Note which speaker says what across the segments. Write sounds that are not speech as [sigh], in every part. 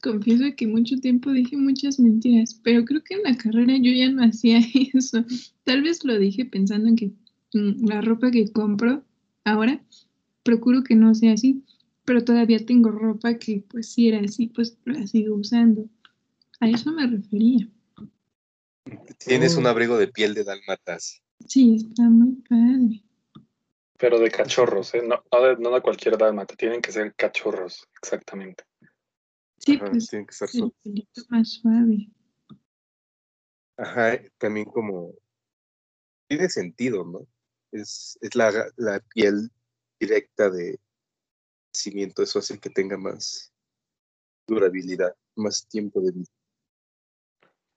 Speaker 1: confieso que mucho tiempo dije muchas mentiras, pero creo que en la carrera yo ya no hacía [laughs] eso. Tal vez lo dije pensando en que mm, la ropa que compro ahora procuro que no sea así, pero todavía tengo ropa que pues si era así, pues la sigo usando. A eso me refería.
Speaker 2: Tienes un oh. abrigo de piel de dalmatas.
Speaker 1: Sí, está muy padre.
Speaker 3: Pero de cachorros, ¿eh? no, no, de, no de cualquier dálmata, tienen que ser cachorros, exactamente.
Speaker 1: Sí, pues tienen que ser el pelito más suave.
Speaker 2: Ajá, también como tiene sentido, ¿no? Es, es la, la piel directa de cimiento, eso hace que tenga más durabilidad, más tiempo de vida.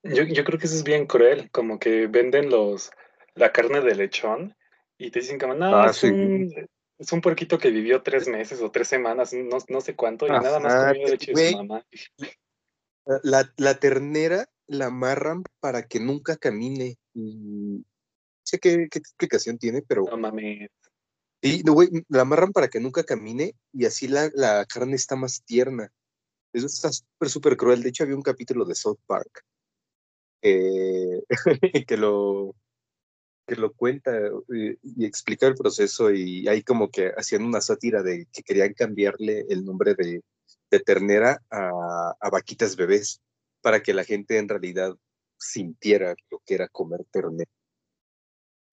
Speaker 3: Yo, yo creo que eso es bien cruel, como que venden los la carne de lechón y te dicen como, no, ah, es, un, es, un, puerquito que vivió tres meses o tres semanas, no, no sé cuánto, y nada más comió leche de su mamá.
Speaker 2: La, la, ternera la amarran para que nunca camine. No sé qué, qué explicación tiene, pero...
Speaker 3: No mames.
Speaker 2: Sí, güey, la amarran para que nunca camine y así la, la carne está más tierna. Eso está súper, súper cruel. De hecho, había un capítulo de South Park eh, [laughs] que lo que lo cuenta eh, y, explica el proceso y hay como que hacían una sátira de que querían cambiarle el nombre de, ternera a, a, vaquitas bebés para que la gente en realidad sintiera lo que era comer ternera.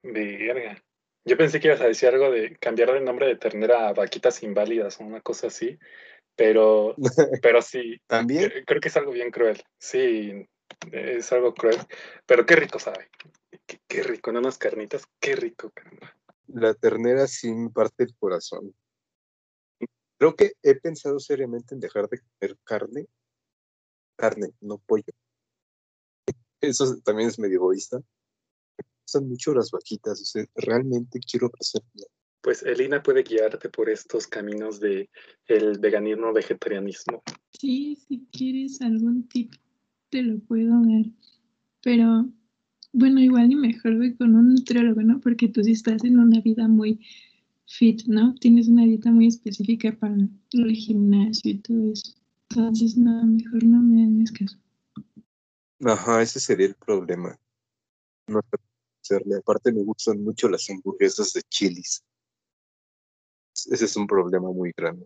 Speaker 3: Verga. Yo pensé que ibas a decir algo de cambiar el nombre de ternera a vaquitas inválidas o una cosa así, pero, [laughs] pero sí.
Speaker 2: También.
Speaker 3: Creo que es algo bien cruel. Sí, es algo cruel, pero qué rico sabe. Qué, rico, no unas carnitas, qué rico, caramba.
Speaker 2: La ternera sin parte del corazón. Creo que he pensado seriamente en dejar de comer carne. Carne, no pollo. Eso también es medio egoísta. Son mucho las vaquitas, o sea, realmente quiero hacerlo.
Speaker 3: Pues Elina puede guiarte por estos caminos de el veganismo, vegetarianismo.
Speaker 1: Sí, si quieres algún tip te lo puedo dar. Pero bueno, igual y mejor voy con un nutriólogo, ¿no? Porque tú sí estás en una vida muy fit, ¿no? Tienes una dieta muy específica para el gimnasio y todo eso. Entonces, no, mejor no me hagas caso.
Speaker 2: Ajá, ese sería el problema. No hacerle. Aparte me gustan mucho las hamburguesas de chilis. Ese es un problema muy grande.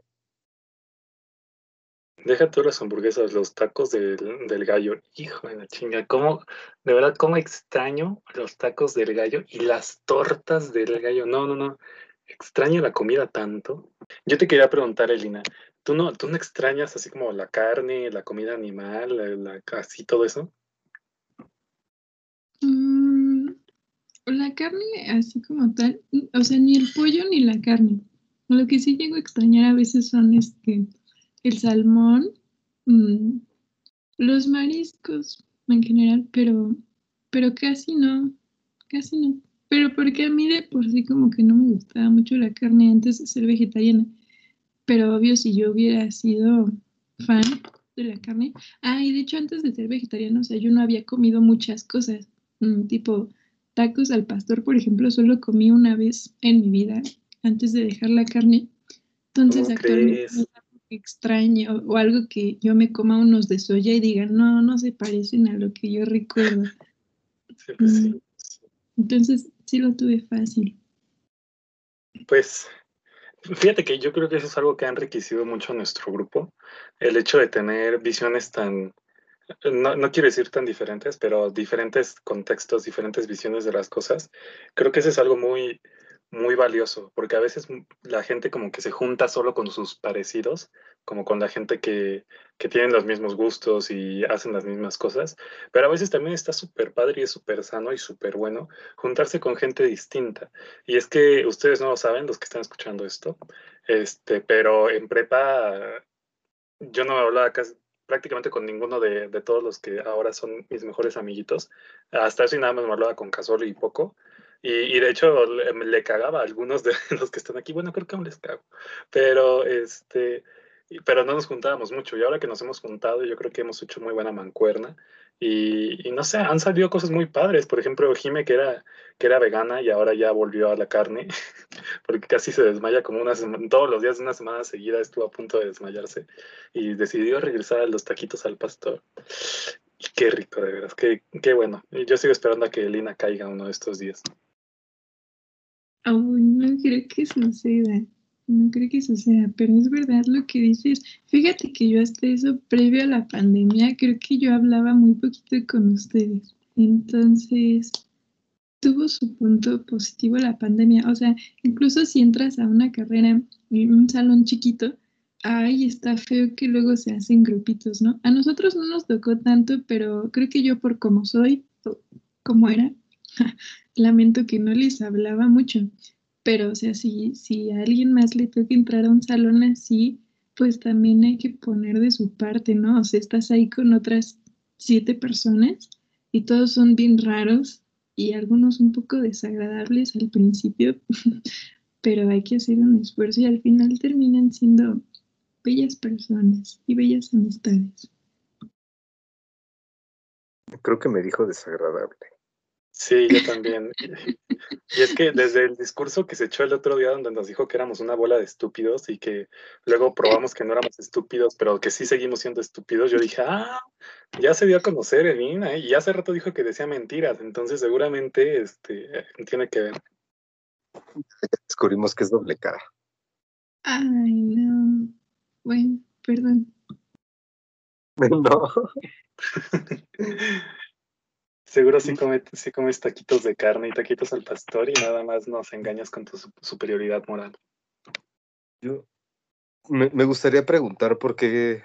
Speaker 3: Deja tú las hamburguesas, los tacos del, del gallo. Hijo de la chinga, ¿cómo, de verdad, cómo extraño los tacos del gallo y las tortas del gallo? No, no, no. Extraño la comida tanto. Yo te quería preguntar, Elina, ¿tú no, tú no extrañas así como la carne, la comida animal, la, así todo eso?
Speaker 1: Mm, la carne así como tal, o sea, ni el pollo ni la carne. Lo que sí llego a extrañar a veces son este el salmón, mm, los mariscos en general, pero, pero casi no, casi no. Pero porque a mí de por sí como que no me gustaba mucho la carne antes de ser vegetariana. Pero obvio, si yo hubiera sido fan de la carne. Ah, y de hecho antes de ser vegetariana, o sea, yo no había comido muchas cosas, mm, tipo tacos al pastor, por ejemplo, solo comí una vez en mi vida antes de dejar la carne. Entonces actualmente extraño o algo que yo me coma unos de soya y diga, no, no se parecen a lo que yo recuerdo.
Speaker 3: Pues mm.
Speaker 1: Entonces, sí lo tuve fácil.
Speaker 3: Pues, fíjate que yo creo que eso es algo que ha enriquecido mucho nuestro grupo, el hecho de tener visiones tan, no, no, quiero decir tan diferentes, pero diferentes contextos, diferentes visiones de las cosas. Creo que eso es algo muy, muy valioso, porque a veces la gente como que se junta solo con sus parecidos, como con la gente que, que tienen los mismos gustos y hacen las mismas cosas, pero a veces también está súper padre y es súper sano y súper bueno juntarse con gente distinta. Y es que ustedes no lo saben, los que están escuchando esto, este, pero en prepa yo no me hablaba casi, prácticamente con ninguno de, de, todos los que ahora son mis mejores amiguitos. Hasta eso y nada más me hablaba con Casolo y poco. Y, de hecho le, cagaba a algunos de [laughs] los que están aquí. Bueno, creo que aún les cago. Pero este pero no nos juntábamos mucho. Y ahora que nos hemos juntado, yo creo que hemos hecho muy buena mancuerna. Y, no sé, han salido cosas muy padres. Por ejemplo, Jime, que era, que era vegana y ahora ya volvió a la carne, [laughs] porque casi se desmaya como una semana, todos los días de una semana seguida estuvo a punto de desmayarse y decidió regresar a los taquitos al pastor. Y qué rico, de veras, qué, qué bueno. Yo sigo esperando a que Lina caiga uno de estos días.
Speaker 1: Ay, no creo que suceda. No creo que suceda, pero es verdad lo que dices. Fíjate que yo hasta eso, previo a la pandemia, creo que yo hablaba muy poquito con ustedes. Entonces, tuvo su punto positivo la pandemia. O sea, incluso si entras a una carrera en un salón chiquito, ay, está feo que luego se hacen grupitos, ¿no? A nosotros no nos tocó tanto, pero creo que yo por como soy, como era, [laughs] lamento que no les hablaba mucho. Pero, o sea, si, si a alguien más le toca entrar a un salón así, pues también hay que poner de su parte, ¿no? O sea, estás ahí con otras siete personas y todos son bien raros y algunos un poco desagradables al principio, [laughs] pero hay que hacer un esfuerzo y al final terminan siendo bellas personas y bellas amistades.
Speaker 2: Creo que me dijo desagradable.
Speaker 3: Sí, yo también. Y es que desde el discurso que se echó el otro día donde nos dijo que éramos una bola de estúpidos y que luego probamos que no éramos estúpidos, pero que sí seguimos siendo estúpidos, yo dije, ah, ya se dio a conocer Elina, ¿eh? y hace rato dijo que decía mentiras, entonces seguramente este, tiene que ver.
Speaker 2: Descubrimos que es doble cara.
Speaker 1: Ay, no. Bueno, perdón. [laughs]
Speaker 2: No. [laughs]
Speaker 3: Seguro sí, come, sí comes taquitos de carne y taquitos al pastor y nada más nos engañas con tu superioridad moral.
Speaker 2: Yo me, gustaría preguntar por qué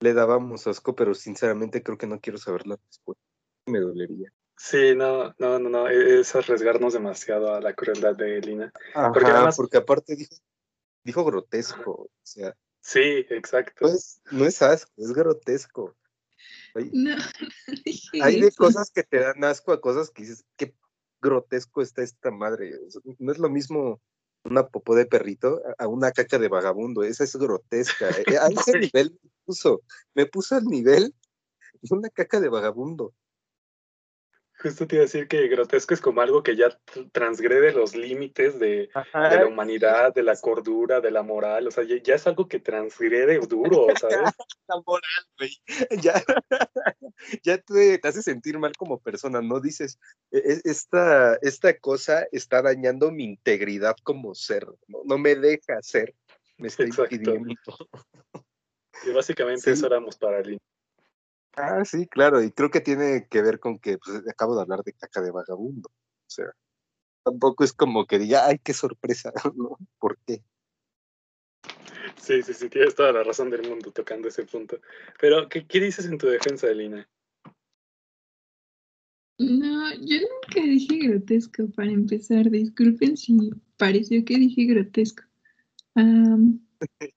Speaker 2: le dábamos asco, pero sinceramente creo que no quiero saber la respuesta. Me dolería.
Speaker 3: Sí, no, no, no, no, e, es arriesgarnos demasiado a la crueldad de Lina.
Speaker 2: porque, porque aparte dijo, dijo grotesco, o sea.
Speaker 3: Sí, exacto.
Speaker 2: Pues no es asco, es grotesco.
Speaker 1: Hay, no, [laughs]
Speaker 2: hay de cosas que te dan asco a cosas que dices, qué grotesco está esta madre. No es lo mismo una popó de perrito a una caca de vagabundo. Esa es grotesca. Eh, [laughs] a ese nivel me puso. Me puso al nivel de una caca de vagabundo.
Speaker 3: Justo te iba a decir que grotesco es como algo que ya transgrede los límites de, la humanidad, de la cordura, de la moral. O sea, ya, es algo que transgrede duro, [laughs] ¿sabes?
Speaker 2: la moral, güey. [laughs] Ya, [laughs] ya te, hace sentir mal como persona, ¿no? Dices, e, e, esta, esta cosa está dañando mi integridad como ser, no, me deja ser, me está impidiendo.
Speaker 3: Y básicamente eso éramos para el
Speaker 2: Ah, sí, claro, y creo que tiene que ver con que pues, acabo de hablar de caca de vagabundo. O sea, tampoco es como que diga, ay, qué sorpresa, [laughs] ¿no? ¿Por qué?
Speaker 3: Sí, sí, sí, tienes toda la razón del mundo tocando ese punto. Pero, ¿qué, qué dices en tu defensa, Lina?
Speaker 1: No, yo nunca dije grotesco para empezar. Disculpen si pareció que dije grotesco. [laughs]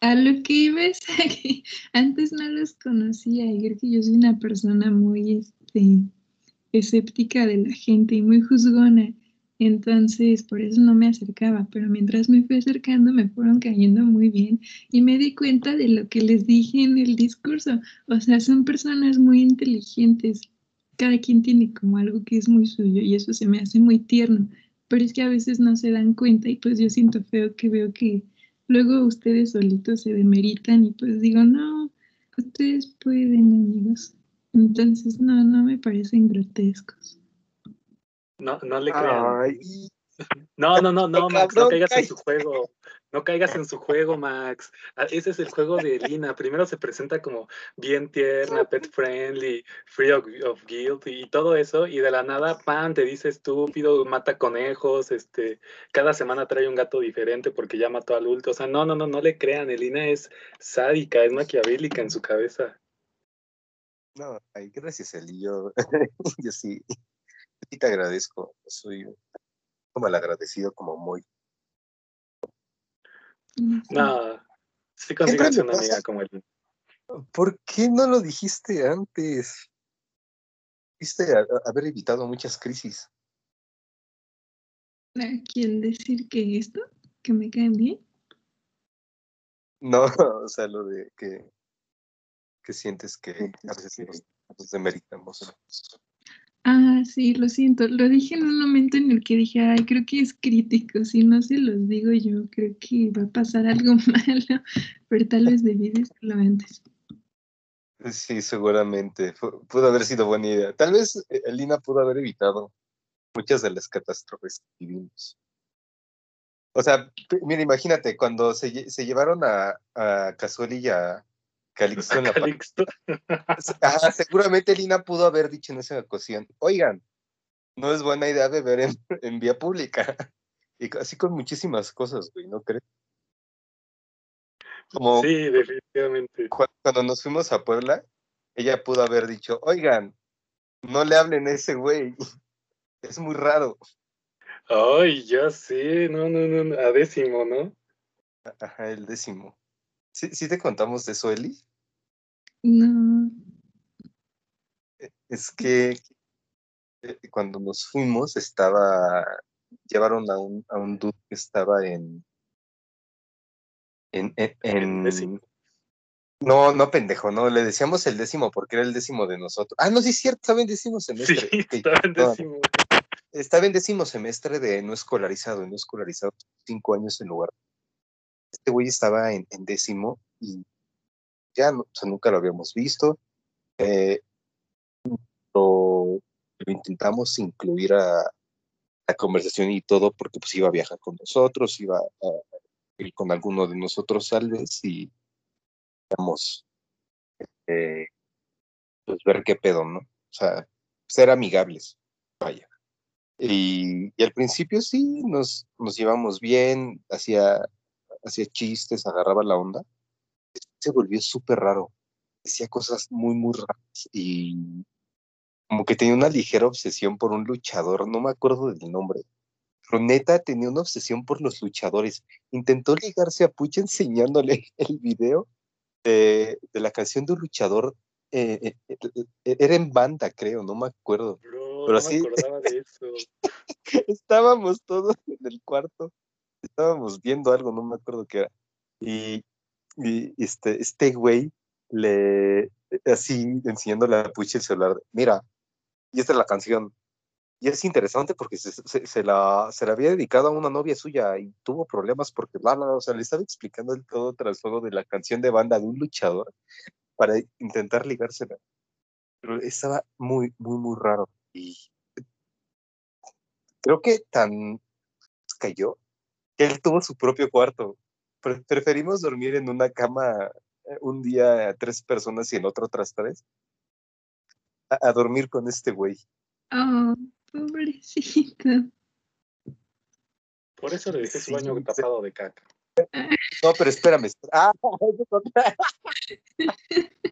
Speaker 1: A lo que iba que [laughs] antes no los conocía y creo que yo soy una persona muy este, escéptica de la gente y muy juzgona. Entonces, por eso no me acercaba, pero mientras me fui acercando me fueron cayendo muy bien y me di cuenta de lo que les dije en el discurso. O sea, son personas muy inteligentes. Cada quien tiene como algo que es muy suyo y eso se me hace muy tierno, pero es que a veces no se dan cuenta y pues yo siento feo que veo que luego ustedes solitos se demeritan y pues digo, no, ustedes pueden, amigos. Entonces, no, no me parecen grotescos.
Speaker 3: No, no le crean. No, no, no, no, [laughs] Max, no caigas en su juego. No caigas en su juego, Max. Ah, ese es el juego de Lina. Primero se presenta como bien tierna, pet friendly, free of, guilt y todo eso, y de la nada, pan, te dice estúpido, mata conejos, este, cada semana trae un gato diferente porque ya mató al adulto. O sea, no, no, no, no le crean. Elina es sádica, es maquiavélica en su cabeza.
Speaker 2: No, ay, gracias, Eli. Yo, [laughs] yo sí, te agradezco. Soy como el agradecido, como muy
Speaker 3: no, sí consigues una amiga como él.
Speaker 2: ¿Por qué no lo dijiste antes? Viste haber evitado muchas crisis.
Speaker 1: quién decir que esto? ¿Que me caen bien?
Speaker 2: No, o sea, lo de que, que sientes que a veces nos demeritamos.
Speaker 1: Ah, sí, lo siento. Lo dije en un momento en el que dije, ay, creo que es crítico. Si no se los digo yo, creo que va a pasar algo [laughs] malo, pero tal vez debí decirlo antes.
Speaker 2: Sí, seguramente. pudo haber sido buena idea. Tal vez eh, Elina pudo haber evitado muchas de las catástrofes que vivimos. O sea, mira, imagínate, cuando se, se llevaron a, a y a Calixto en la
Speaker 3: Calixto.
Speaker 2: seguramente Lina pudo haber dicho en esa ocasión, oigan, no es buena idea beber en, en vía pública. [laughs] Y así con muchísimas cosas, güey, ¿no crees?
Speaker 3: Como sí, definitivamente.
Speaker 2: Cuando nos fuimos a Puebla, ella pudo haber dicho, oigan, no le hablen a ese güey. [laughs] Es muy raro.
Speaker 3: Ay, ya sé, no, no, no, a décimo, ¿no?
Speaker 2: Ajá, el décimo. ¿Sí, ¿Sí te contamos de eso, Eli?
Speaker 1: No.
Speaker 2: E, es que eh, cuando nos fuimos estaba, llevaron a un, a un dude que estaba en, en, en, no, no, pendejo, no, le decíamos el décimo porque era el décimo de nosotros. Ah, no, sí es cierto, estaba en décimo semestre.
Speaker 3: Sí, estaba en décimo.
Speaker 2: Estaba en décimo semestre de no escolarizado, no escolarizado cinco años en lugar. Este güey estaba en, décimo y ya no, o sea, nunca lo habíamos visto. Eh, lo, intentamos incluir a la conversación y todo porque pues iba a viajar con nosotros, iba a ir con alguno de nosotros tal y vamos eh, pues ver qué pedo, ¿no? O sea, ser amigables, vaya. Y, al principio sí, nos, nos llevamos bien, hacía, hacía chistes, agarraba la onda. Se volvió súper raro. Decía cosas muy, muy raras y como que tenía una ligera obsesión por un luchador, no me acuerdo del nombre, pero neta tenía una obsesión por los luchadores. Intentó ligarse a Puch enseñándole [laughs] el video de, de la canción de un luchador. Eh, eh, eh, era en banda, creo, no me acuerdo.
Speaker 3: pero no me acordaba de eso. [laughs]
Speaker 2: estábamos todos en el cuarto, estábamos viendo algo, no me acuerdo qué era. Y, y este, este güey le, así enseñándole a Puch el celular, mira, y esta es la canción. Y es interesante porque se, se, la, se la había dedicado a una novia suya y tuvo problemas porque, bla, bla, o sea, le estaba explicando el todo trasfondo de la canción de banda de un luchador para intentar ligársela. Pero estaba muy, muy, muy raro. Y creo que tan cayó que él tuvo su propio cuarto. Preferimos dormir en una cama eh, un día tres personas y en otro otras tres a, dormir con este güey.
Speaker 1: Oh, pobrecito.
Speaker 3: Por eso le dejé su baño tapado de caca.
Speaker 2: No, pero espérame. Ah, [laughs]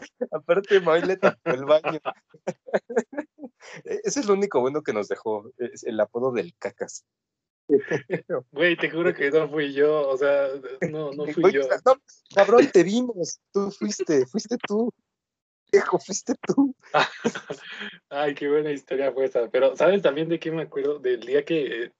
Speaker 2: [laughs] Aparte, May le tapó el baño. [laughs] Ese es lo único bueno que nos dejó, es el apodo del cacas. [laughs]
Speaker 3: Güey, te juro que no fui yo, o sea, no, no fui yo.
Speaker 2: cabrón, te vimos, tú fuiste, fuiste tú. Viejo, fuiste tú. [laughs]
Speaker 3: Ay, qué buena historia fue esa. Pero, ¿sabes también de qué me acuerdo? Del día que eh,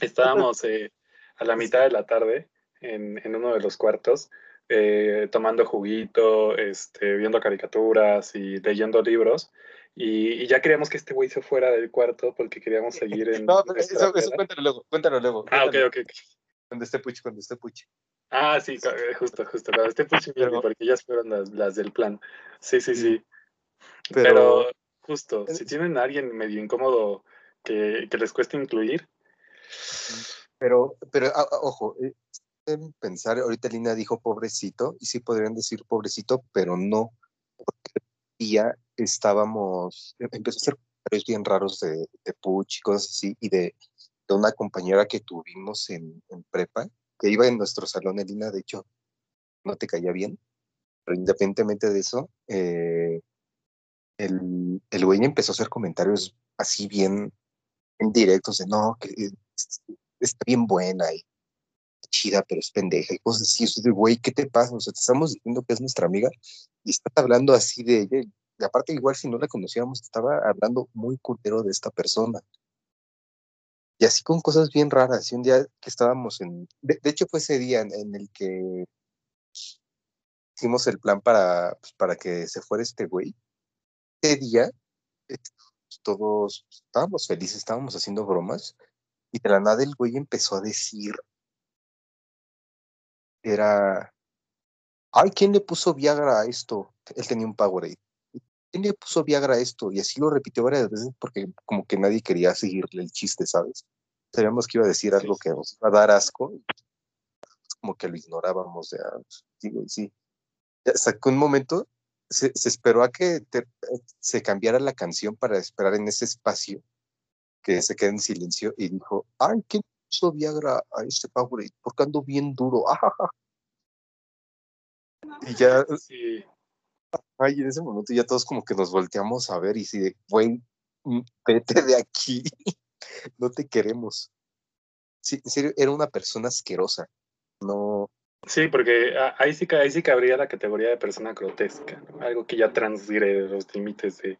Speaker 3: estábamos eh, a la mitad de la tarde en, en uno de los cuartos, eh, tomando juguito, este, viendo caricaturas y leyendo libros. Y, ya queríamos que este güey se fuera del cuarto porque queríamos [laughs] seguir en.
Speaker 2: No, pero eso, eso, cuéntalo luego, cuéntalo luego.
Speaker 3: Ah, ok, ok.
Speaker 2: Cuando esté Puchi, cuando esté Puchi.
Speaker 3: Ah, sí, eh, justo, justo. Cuando esté Puchi, porque ellas fueron las, las, del plan. Sí, sí, sí. Pero, justo, si tienen a alguien medio incómodo que, que les cueste incluir.
Speaker 2: Pero, pero ah, ah, ojo, eh, pensar, ahorita Lina dijo pobrecito, y sí podrían decir pobrecito, pero no, porque día estábamos, em, empezó a hacer comentarios bien raros de, de Puch y cosas así, y de, de una compañera que tuvimos en, en, prepa, que iba en nuestro salón, Elina, de hecho, no te caía bien, pero independientemente de eso, eh, el, el güey empezó a hacer comentarios así bien, en directos de no, que está bien buena y chida, pero es pendeja y cosas así. de, güey, ¿qué te pasa? O sea, te estamos diciendo que es nuestra amiga y estás hablando así de ella. Y aparte, igual si no la conocíamos, estaba hablando muy culero de esta persona. Y así con cosas bien raras. Y un día que estábamos en. De, hecho, fue ese día en, el que hicimos el plan para, pues, para que se fuera este güey. Ese día, eh, todos estábamos felices, estábamos haciendo bromas, y de la nada el güey empezó a decir, era, ay, ¿quién le puso Viagra a esto? Él tenía un Powerade. ¿Quién le puso Viagra esto? Y así lo repitió varias veces porque como que nadie quería seguirle el chiste, ¿sabes? Sabíamos que iba a decir algo que nos iba a dar asco. Como que lo ignorábamos, ya, digo, sí. Hasta que un momento se, esperó a que se cambiara la canción para esperar en ese espacio que se quede en silencio y dijo, ay, ¿quién puso Viagra a este Powerade? Porque ando bien duro. [laughs] Y ya. Ay, en ese momento ya todos como que nos volteamos a ver y si de, güey, mm, vete de aquí, [laughs] no te queremos. Sí, en serio, era una persona asquerosa, no,
Speaker 3: Sí, porque ahí sí, ahí sí cabría la categoría de persona grotesca, algo que ya transgrede los límites de,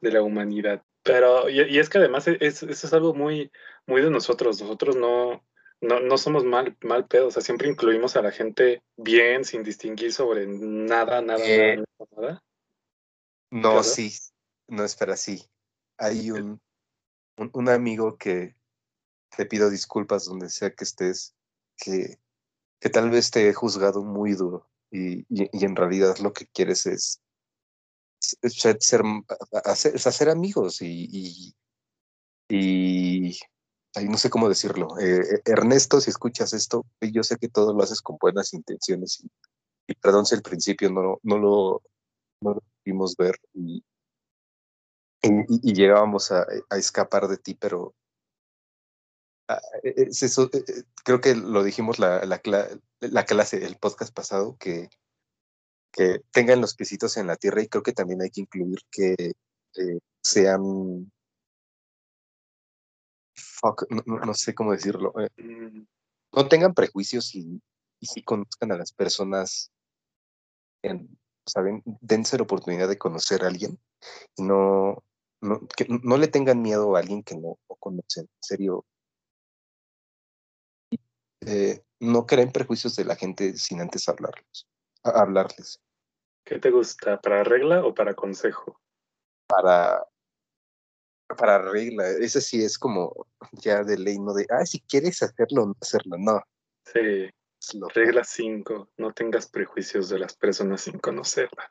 Speaker 3: de la humanidad. Pero, y, es que además es, eso es algo muy, muy de nosotros. Nosotros no, no, no somos mal, mal pedo, o sea, siempre incluimos a la gente bien, sin distinguir sobre nada, nada, eh, nada,
Speaker 2: No, sí, no, espera, sí. Hay un, un, un amigo que te pido disculpas donde sea que estés, que que tal vez te he juzgado muy duro y, y, en realidad lo que quieres es, ser, hacer, hacer, amigos y, y, no sé cómo decirlo. Eh, eh, Ernesto, si escuchas esto, yo sé que todo lo haces con buenas intenciones y, perdón si al principio no, lo, no lo pudimos ver y, y, llegábamos a, escapar de ti, pero Ah, e, e, e, creo que lo dijimos la, la, la, clase, el podcast pasado, que, que tengan los piecitos en la tierra y creo que también hay que incluir que eh, sean, no, sé cómo decirlo, eh, mm. no tengan prejuicios y, y sí conozcan a las personas, en, ¿saben? Dense la oportunidad de conocer a alguien y no, no, que no le tengan miedo a alguien que no, no conocen. En serio, eh, no creen prejuicios de la gente sin antes hablarlos, hablarles.
Speaker 3: ¿Qué te gusta? ¿Para regla o para consejo?
Speaker 2: Para, para regla. Ese sí es como ya de ley, no de, ah, si quieres hacerlo, no hacerlo, no.
Speaker 3: Sí. Regla 5, no tengas prejuicios de las personas sin conocerlas.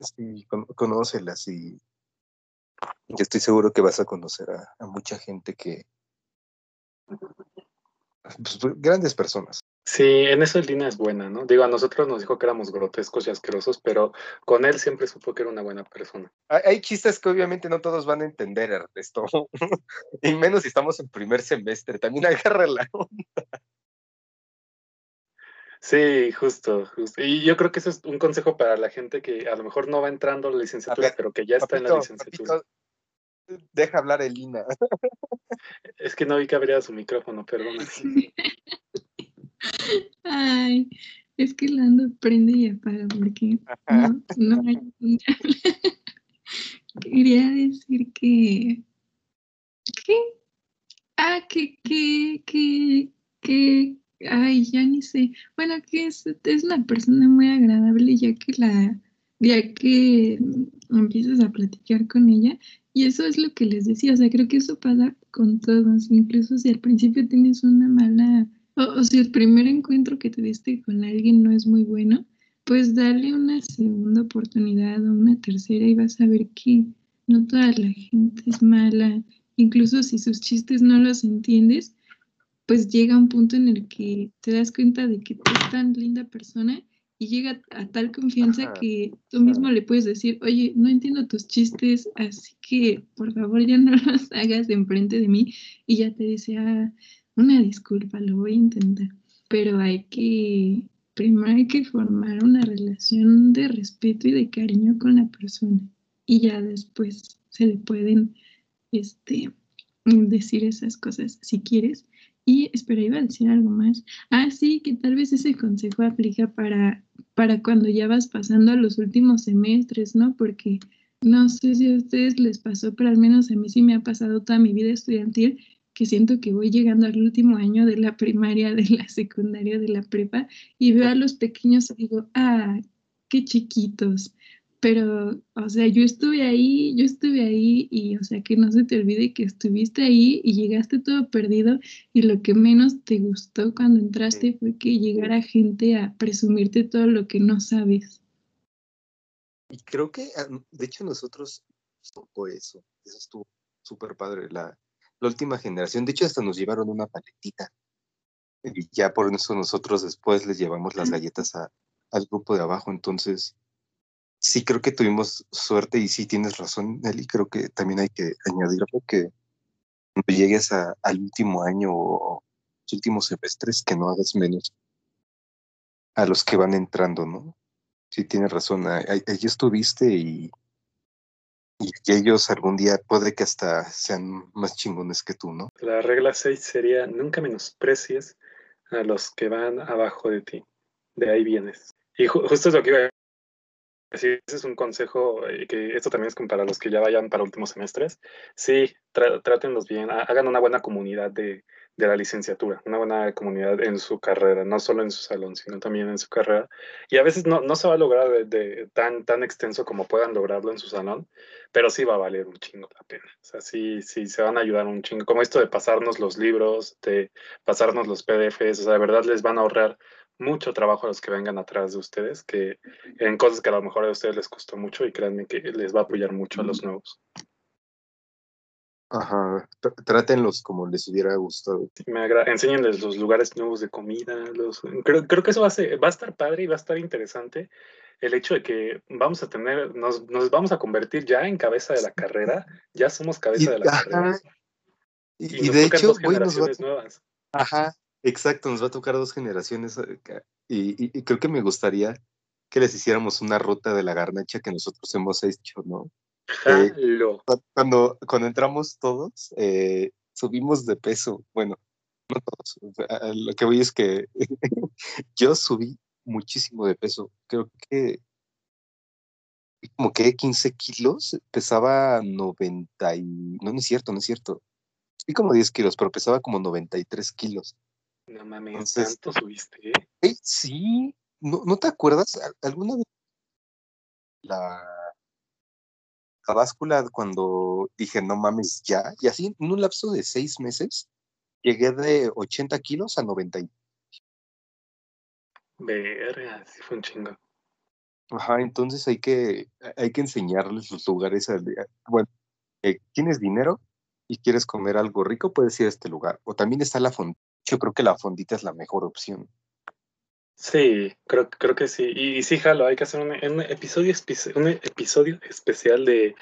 Speaker 2: Sí, conócelas y yo estoy seguro que vas a conocer a mucha gente que, pues, grandes personas.
Speaker 3: Sí, en eso el Dina es buena, ¿no? Digo, a nosotros nos dijo que éramos grotescos y asquerosos, pero con él siempre supo que era una buena persona.
Speaker 2: Hay, chistes que obviamente no todos van a entender, Ernesto. [laughs] y menos si estamos en primer semestre. También [laughs] agarra la onda.
Speaker 3: Sí, justo, justo. Y yo creo que eso es un consejo para la gente que a lo mejor no va entrando a la licenciatura, pero que ya está en la licenciatura
Speaker 2: deja hablar Elina.
Speaker 3: Es que no vi que abría su micrófono, perdón.
Speaker 1: Ay, es que la ando prende y apaga porque no, no hay... Quería decir que... ¿Qué? Ah, que, que, que, que... Ay, ya ni sé. Bueno, que es, es una persona muy agradable ya que la... Ya que empiezas a platicar con ella, y eso es lo que les decía, o sea, creo que eso pasa con todos, incluso si al principio tienes una mala, o, si el primer encuentro que tuviste con alguien no es muy bueno, pues dale una segunda oportunidad o una tercera y vas a ver que no toda la gente es mala, incluso si sus chistes no los entiendes, pues llega un punto en el que te das cuenta de que es tan linda persona y llega a tal confianza que tú mismo le puedes decir, oye, no entiendo tus chistes, así que por favor ya [laughs] no los hagas enfrente de mí y ya te dice, ah, una disculpa, lo voy a intentar. Pero hay que, primero hay que formar una relación de respeto y de cariño con la persona y ya después se le pueden este, decir esas cosas si quieres. Y espera, iba a decir algo más. Ah, sí, que tal vez ese consejo aplica para para cuando ya vas pasando a los últimos semestres, ¿no? Porque no sé si a ustedes les pasó, pero al menos a mí sí me ha pasado toda mi vida estudiantil que siento que voy llegando al último año de la primaria, de la secundaria, de la prepa y veo a los pequeños y digo, ah, qué chiquitos. Pero, o sea, yo estuve ahí, yo estuve ahí y, o sea, que no se te olvide que estuviste ahí y llegaste todo perdido y lo que menos te gustó cuando entraste fue que llegara gente a presumirte todo lo que no sabes.
Speaker 2: Y creo que, de hecho, nosotros tocó eso. Eso estuvo súper padre. La, la última generación, de hecho, hasta nos llevaron una paletita. Y ya por eso nosotros después les llevamos las galletas a, al grupo de abajo. Entonces, sí creo que tuvimos suerte y sí tienes razón, Nelly. Creo que también hay que añadir que cuando llegues al último año o los últimos semestres, que no hagas menos a los que van entrando, ¿no? Sí tienes razón. Ahí estuviste y, y ellos algún día puede que hasta sean más chingones que tú, ¿no?
Speaker 3: La regla 6 sería nunca menosprecies a los que van abajo de ti. De ahí vienes. Y justo es lo que iba a decir. Ese es un consejo eh, que esto también es para los que ya vayan para últimos semestres. Sí, trátenlos bien, hagan una buena comunidad de, de la licenciatura, una buena comunidad en su carrera, no solo en su salón, sino también en su carrera. Y a veces no, no se va a lograr de, tan, tan extenso como puedan lograrlo en su salón, pero sí va a valer un chingo la pena. O sea, sí, sí, se van a ayudar un chingo. Como esto de pasarnos los libros, de pasarnos los PDFs, o sea, de verdad les van a ahorrar mucho trabajo a los que vengan atrás de ustedes, que en cosas que a lo mejor a ustedes les costó mucho y créanme que les va a apoyar mucho a los nuevos.
Speaker 2: Ajá, trátenlos como les hubiera gustado.
Speaker 3: me enséñenles los lugares nuevos de comida. Los, creo, creo que eso va a, ser, va a estar padre y va a estar interesante. El hecho de que vamos a tener, nos, nos vamos a convertir ya en cabeza de la carrera, ya somos cabeza de la carrera.
Speaker 2: Y, de hecho, dos generaciones nuevas. Ajá, exacto, nos va a tocar dos generaciones. Eh, y, y creo que me gustaría que les hiciéramos una ruta de la garnacha que nosotros hemos hecho, ¿no? Eh, cuando, cuando entramos todos, eh, subimos de peso. Bueno, no todos. lo que voy es que [laughs] yo subí muchísimo de peso. Creo que como que 15 kilos, pesaba 90 y... No, no es cierto, no es cierto. Subí como 10 kilos, pero pesaba como 93 kilos.
Speaker 3: No mames, ¿cuánto subiste?
Speaker 2: Eh, sí, ¿No, ¿no te acuerdas? ¿Alguna vez la báscula cuando dije, no mames, ya. Y así, en un lapso de seis meses, llegué de 80 kilos a 90.
Speaker 3: Verga, sí fue un chingo.
Speaker 2: Ajá, entonces hay que, hay que enseñarles los lugares. Bueno, eh, tienes dinero y quieres comer algo rico, puedes ir a este lugar. O también está la fondita. Yo creo que la fondita es la mejor opción.
Speaker 3: Sí, creo, creo que sí. Y, sí, jalo, hay que hacer un, episodio, un episodio especial de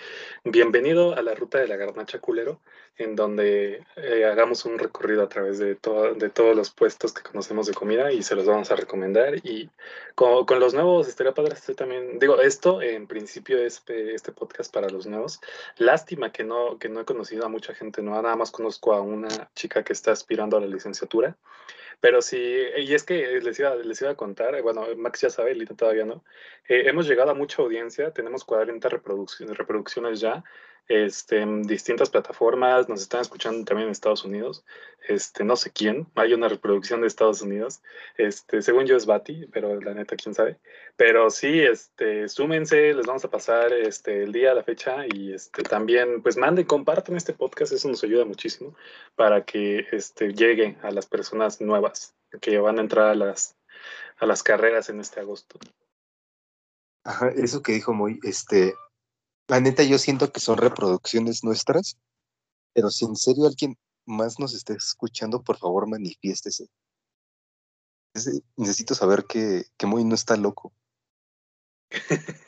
Speaker 3: Bienvenido a la ruta de la garnacha culero, en donde eh, hagamos un recorrido a través de, de todos los puestos que conocemos de comida y se los vamos a recomendar. Y con, los nuevos, estaría padre también, digo, esto en principio es este, este podcast para los nuevos. Lástima que no, que no he conocido a mucha gente nueva, nada más conozco a una chica que está aspirando a la licenciatura. Pero sí, y es que les iba, les iba a contar, bueno, Max ya sabe, Lita todavía no, eh, hemos llegado a mucha audiencia, tenemos 40 reproducciones, reproducciones ya, este, en distintas plataformas, nos están escuchando también en Estados Unidos, este, no sé quién, hay una reproducción de Estados Unidos, este, según yo es Bati, pero la neta, quién sabe, pero sí, este, súmense, les vamos a pasar este, el día, la fecha, y este, también, pues manden, compartan este podcast, eso nos ayuda muchísimo para que este, llegue a las personas nuevas que van a entrar a las, a las carreras en este agosto.
Speaker 2: Ajá, eso que dijo muy, este, la neta, yo siento que son reproducciones nuestras, pero si en serio alguien más nos está escuchando, por favor manifiéstese. Necesito saber que, que Muy no está loco. [laughs]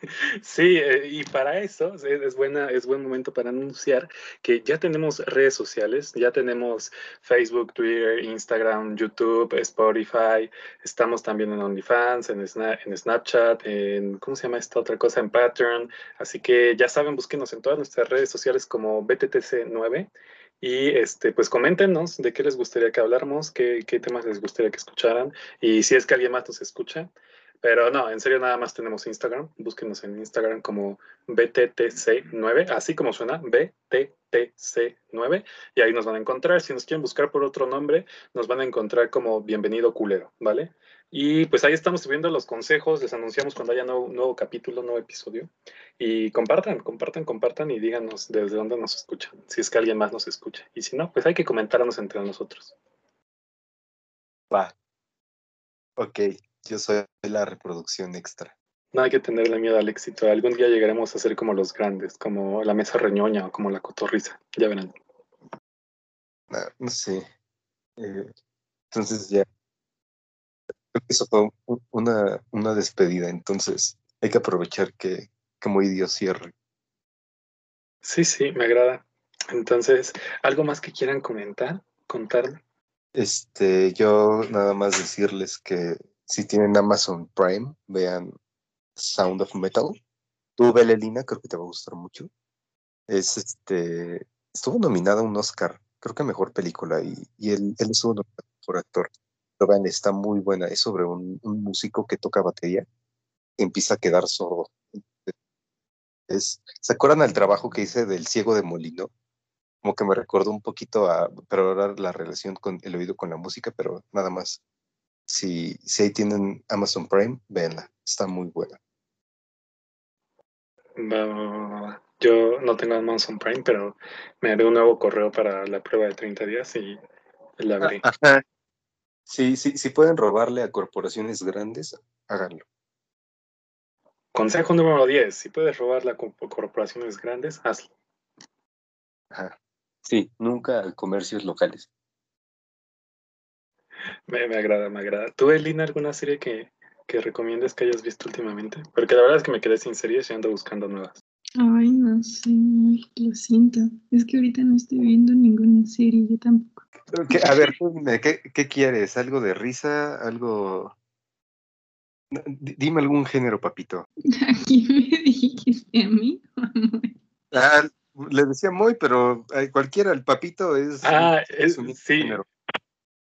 Speaker 3: Sí, eh, y para eso es, buena, es buen momento para anunciar que ya tenemos redes sociales, ya tenemos Facebook, Twitter, Instagram, YouTube, Spotify, estamos también en OnlyFans, en, en Snapchat, en, ¿cómo se llama esta otra cosa? En Pattern, así que ya saben, búsquenos en todas nuestras redes sociales como BTTC9 y este, pues coméntenos de qué les gustaría que habláramos, qué, qué temas les gustaría que escucharan y si es que alguien más nos escucha Pero no, en serio nada más tenemos Instagram. Búsquenos en Instagram como BTTC9, así como suena, BTTC9. Y ahí nos van a encontrar. Si nos quieren buscar por otro nombre, nos van a encontrar como Bienvenido Culero, ¿vale? Y pues ahí estamos subiendo los consejos, les anunciamos cuando haya nuevo, nuevo capítulo, nuevo episodio. Y compartan, compartan, compartan y díganos desde dónde nos escuchan, si es que alguien más nos escucha. Y si no, pues hay que comentarnos entre nosotros.
Speaker 2: Va. Ok. Yo soy la reproducción extra.
Speaker 3: No hay que tenerle miedo al éxito. Algún día llegaremos a ser como los grandes, como la mesa reñoña o como la cotorriza. Ya verán.
Speaker 2: No, sé. Eh, entonces ya. Eso fue una, una despedida. Entonces hay que aprovechar que, que muy Dios cierre.
Speaker 3: Sí, sí, me agrada. Entonces, ¿algo más que quieran comentar? ¿Contarle?
Speaker 2: Este, yo nada más decirles que si tienen Amazon Prime, vean Sound of Metal. Tú, Belelina, creo que te va a gustar mucho. Es este. Estuvo nominada a un Oscar, creo que mejor película, y, él, él estuvo nominado por actor. Pero vean, está muy buena. Es sobre un, músico que toca batería y empieza a quedar sordo. Es, ¿Se acuerdan al trabajo que hice del ciego de Molino? Como que me recordó un poquito a, pero ahora la relación con el oído con la música, pero nada más. Si, si ahí tienen Amazon Prime, véanla, está muy buena.
Speaker 3: Yo no tengo Amazon Prime, pero me haré un nuevo correo para la prueba de 30 días y la abrí. [laughs]
Speaker 2: Sí, sí, si pueden robarle a corporaciones grandes, háganlo.
Speaker 3: Consejo número 10, si puedes robarle a corporaciones grandes, hazlo.
Speaker 2: Ajá. Sí, nunca a comercios locales.
Speaker 3: Me, agrada, me agrada. ¿Tú, Elina, alguna serie que, que recomiendes que hayas visto últimamente? Porque la verdad es que me quedé sin series y ando buscando nuevas.
Speaker 1: Ay, no sé, lo siento. Es que ahorita no estoy viendo ninguna serie, yo tampoco.
Speaker 2: a ver, ¿qué, ¿qué, quieres? ¿Algo de risa? ¿Algo...? Dime algún género, papito. [laughs]
Speaker 1: Aquí me dijiste a mí?
Speaker 2: ah, le decía muy, pero cualquiera, el papito es,
Speaker 3: ah, es, un sí. género.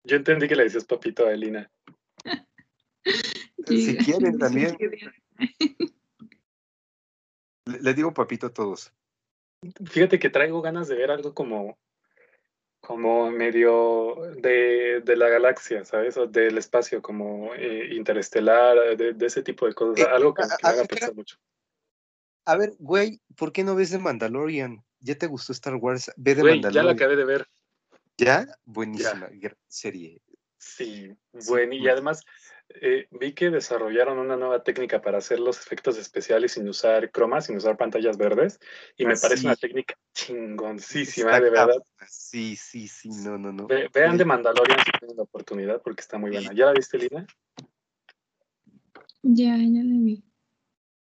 Speaker 3: Yo entendí que le dices papito a Elina.
Speaker 2: si quieren también. Le digo papito a todos.
Speaker 3: Fíjate que traigo ganas de ver algo como, como medio de, de la galaxia, ¿sabes? O del espacio, como eh, interestelar, de, ese tipo de cosas. Eh, algo que, me haga pensar mucho.
Speaker 2: A ver, güey, ¿por qué no ves de Mandalorian? ¿Ya te gustó Star Wars? Ve de Mandalorian.
Speaker 3: Ya la acabé de ver.
Speaker 2: ¿Ya? Buenísima serie.
Speaker 3: Sí, bueno, y además eh, vi que desarrollaron una nueva técnica para hacer los efectos especiales sin usar cromas, sin usar pantallas verdes, y me ah, parece una técnica chingoncísima, de verdad.
Speaker 2: Sí, sí, sí, no, no, no.
Speaker 3: vean de Mandalorian si tienen la oportunidad, porque está muy buena. ¿Ya la viste, Lina?
Speaker 1: Ya, ya la vi.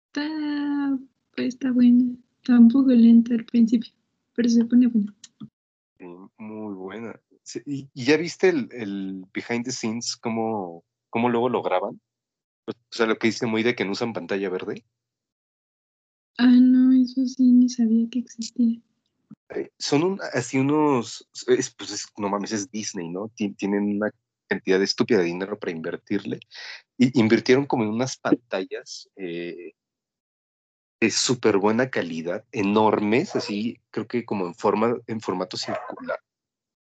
Speaker 1: Está, pues, está buena. Está un poco lenta al principio, pero se pone buena
Speaker 2: muy buena. ¿Y, ya viste el, behind the scenes, cómo, cómo luego lo graban? O sea, lo que dice muy de que no usan pantalla verde.
Speaker 1: Ah, no, eso sí, ni sabía que existía.
Speaker 2: Eh, son así unos, es, pues no mames, es Disney, ¿no? Tienen una cantidad de estúpida de dinero para invertirle. Y invirtieron como en unas pantallas eh, de súper buena calidad, enormes, así creo que como en forma, en formato circular.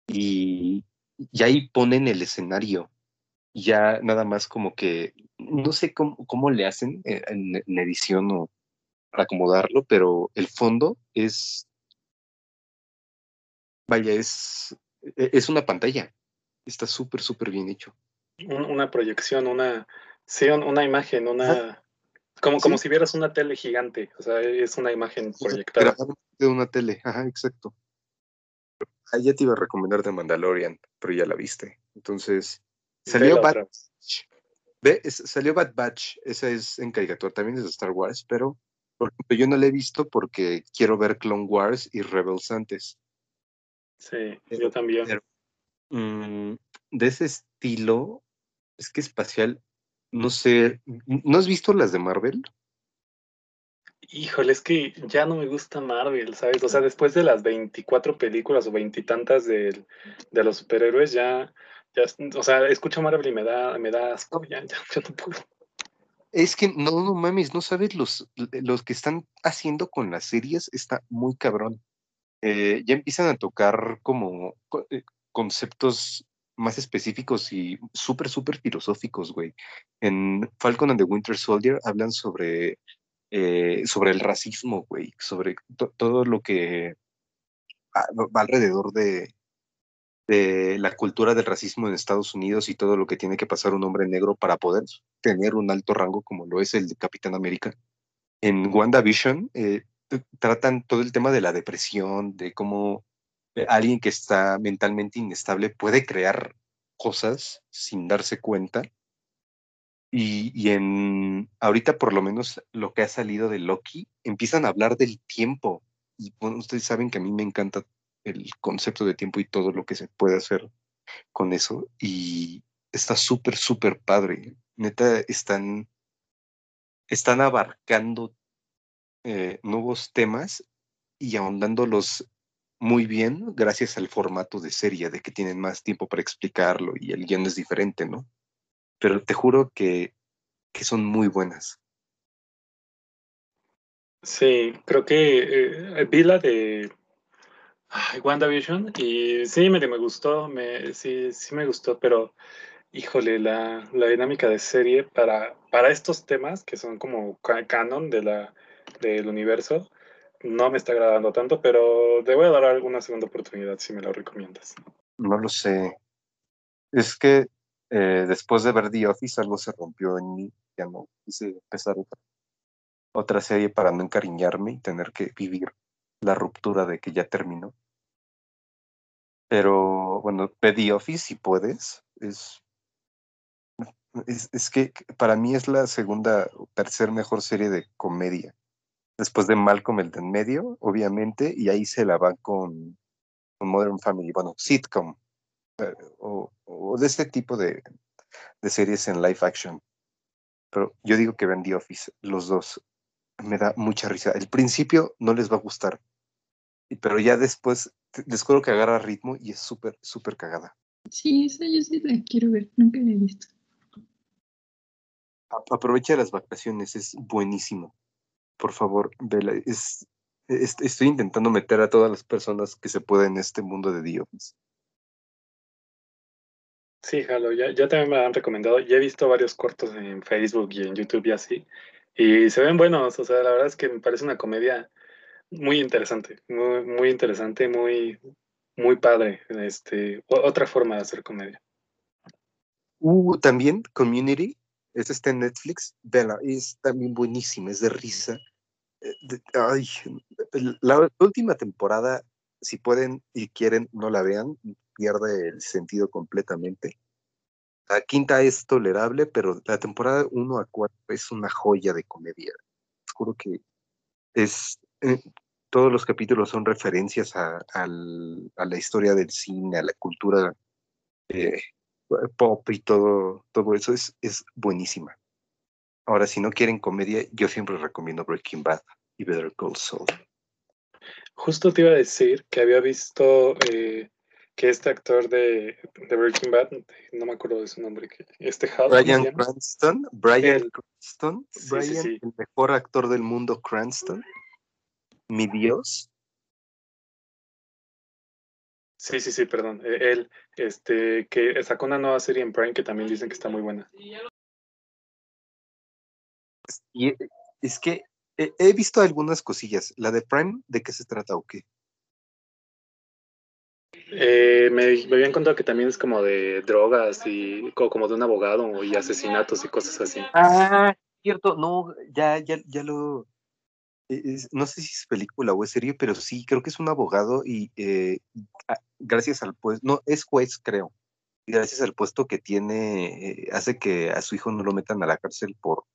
Speaker 2: Y, y ahí ponen el escenario. Ya nada más como que, no sé cómo, cómo le hacen en, edición o para acomodarlo, pero el fondo es, vaya, es, e, es una pantalla. Está súper, súper bien hecho.
Speaker 3: Una proyección, una, sí, una imagen, una, como, como si vieras una tele gigante, o sea, es una imagen proyectada.
Speaker 2: De una tele, [laughs] ajá, exacto. Ahí ya te iba a recomendar de Mandalorian, pero ya la viste. Entonces, salió Bad Batch. Ve, salió Bad Batch, esa es en caricatura, también es de Star Wars, pero por ejemplo, yo no la he visto porque quiero ver Clone Wars y Rebels antes.
Speaker 3: Sí, yo también.
Speaker 2: Mm, de ese estilo, es que espacial no sé, ¿no has visto las de Marvel?
Speaker 3: Híjole, es que ya no me gusta Marvel, ¿sabes? O sea, después de las 24 películas o veintitantas de, de los superhéroes, ya, ya, o sea, escucho Marvel y me da, me da asco, ya, [laughs] ya, no puedo.
Speaker 2: Es que no, no mames, no sabes los, los que están haciendo con las series, está muy cabrón. Eh, ya empiezan a tocar como co- eh, conceptos más específicos y súper, súper filosóficos, güey. En Falcon and the Winter Soldier hablan sobre, eh, sobre el racismo, güey, sobre to- todo lo que va alrededor de, de la cultura del racismo en Estados Unidos y todo lo que tiene que pasar un hombre negro para poder tener un alto rango como lo es el de Capitán América. En WandaVision eh, tratan todo el tema de la depresión, de cómo alguien que está mentalmente inestable puede crear cosas sin darse cuenta. Y, y en ahorita por lo menos lo que ha salido de Loki, empiezan a hablar del tiempo. Y bueno, ustedes saben que a mí me encanta el concepto de tiempo y todo lo que se puede hacer con eso. Y está súper, súper padre. Neta, están, están abarcando eh, nuevos temas y ahondándolos muy bien gracias al formato de serie, de que tienen más tiempo para explicarlo y el guion es diferente, ¿no? Pero te juro que, que son muy buenas.
Speaker 3: Sí, creo que eh, vi la de WandaVision y sí, me, me gustó, me, sí, sí me gustó, pero híjole, la, la dinámica de serie para, para estos temas que son como ca- canon de la, del universo, no me está agradando tanto, pero te voy a dar alguna segunda oportunidad si me lo recomiendas.
Speaker 2: No lo sé. Es que eh, después de ver The Office algo se rompió en mí. Ya no quise empezar otra, otra serie para no encariñarme y tener que vivir la ruptura de que ya terminó. Pero bueno, ve The Office si puedes. Es, es, es que para mí es la segunda o tercer mejor serie de comedia. Después de Malcolm el de en medio, obviamente, y ahí se la va con, con Modern Family, bueno, sitcom, eh, o, o de este tipo de, de series en live action. Pero yo digo que ven The Office, los dos. Me da mucha risa. El principio no les va a gustar, pero ya después les juro que agarra ritmo y es súper, súper cagada.
Speaker 1: Sí, esa yo sí la quiero ver, nunca la he visto.
Speaker 2: Aprovecha las vacaciones, es buenísimo. Por favor, vela. Es, es- estoy intentando meter a todas las personas que se pueda en este mundo de The Office.
Speaker 3: Sí, Jalo, ya, ya también me han recomendado, ya he visto varios cortos en Facebook y en YouTube y así, y se ven buenos, o sea, la verdad es que me parece una comedia muy interesante, muy, muy interesante, muy, muy padre, este, otra forma de hacer comedia.
Speaker 2: Uh, también Community, esta está en Netflix, vela, es también buenísima, es de risa. Eh, ay, la última temporada, si pueden y quieren, no la vean, pierde el sentido completamente. La quinta es tolerable, pero la temporada 1 a 4 es una joya de comedia. Juro que es. eh, todos los capítulos son referencias a la historia del cine, a la cultura eh, pop y todo, todo eso es, es buenísima. Ahora, si no quieren comedia, yo siempre recomiendo Breaking Bad y Better Call Saul.
Speaker 3: Justo te iba a decir que había visto eh, que este actor de, de Breaking Bad, no me acuerdo de su nombre, que este Hal, ¿cómo se
Speaker 2: Brian? Cranston, Brian
Speaker 3: Él.
Speaker 2: Cranston,
Speaker 3: Sí, sí,
Speaker 2: Brian,
Speaker 3: sí.
Speaker 2: el mejor actor del mundo, Cranston, mi Dios.
Speaker 3: Sí, sí, sí, perdón, eh, él, este, que sacó una nueva serie en Prime que también dicen que está muy buena.
Speaker 2: Y eh, es que he, he visto algunas cosillas. La de Prime, ¿de qué se trata o qué?
Speaker 3: Eh, me, me habían contado que también es como de drogas y co- como de un abogado y asesinatos y cosas así.
Speaker 2: Ah, cierto, no, ya, ya, ya lo. e- es- no sé si es película o es serie, pero sí, creo que es un abogado y eh, gracias al puesto, no, es juez, creo. Y gracias al puesto que tiene, eh, hace que a su hijo no lo metan a la cárcel por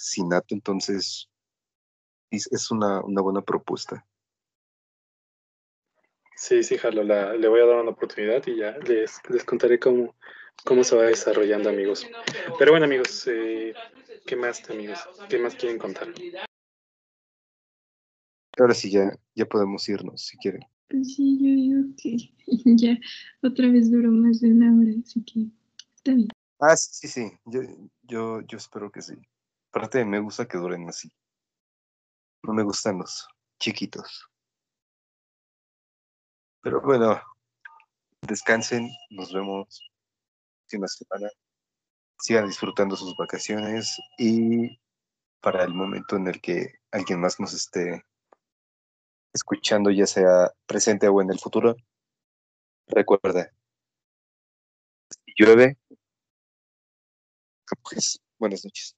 Speaker 2: asesinato, entonces es, es una, una buena propuesta.
Speaker 3: Sí, sí, Jalo, la- le voy a dar una oportunidad y ya les, les contaré cómo, cómo se va desarrollando, amigos. Pero bueno, amigos, eh, ¿qué más, amigos? ¿Qué más quieren contar?
Speaker 2: Ahora sí, ya, ya podemos irnos, si quieren.
Speaker 1: Pues sí, yo digo que [laughs] ya otra vez duró más de una hora, así que está bien.
Speaker 2: Ah, sí, sí, sí. Yo, Yo, yo espero que sí. Aparte, me gusta que duren así. No me gustan los chiquitos. Pero bueno, descansen, nos vemos próxima semana. Sigan disfrutando sus vacaciones y para el momento en el que alguien más nos esté escuchando, ya sea presente o en el futuro, recuerda, si llueve, pues buenas noches.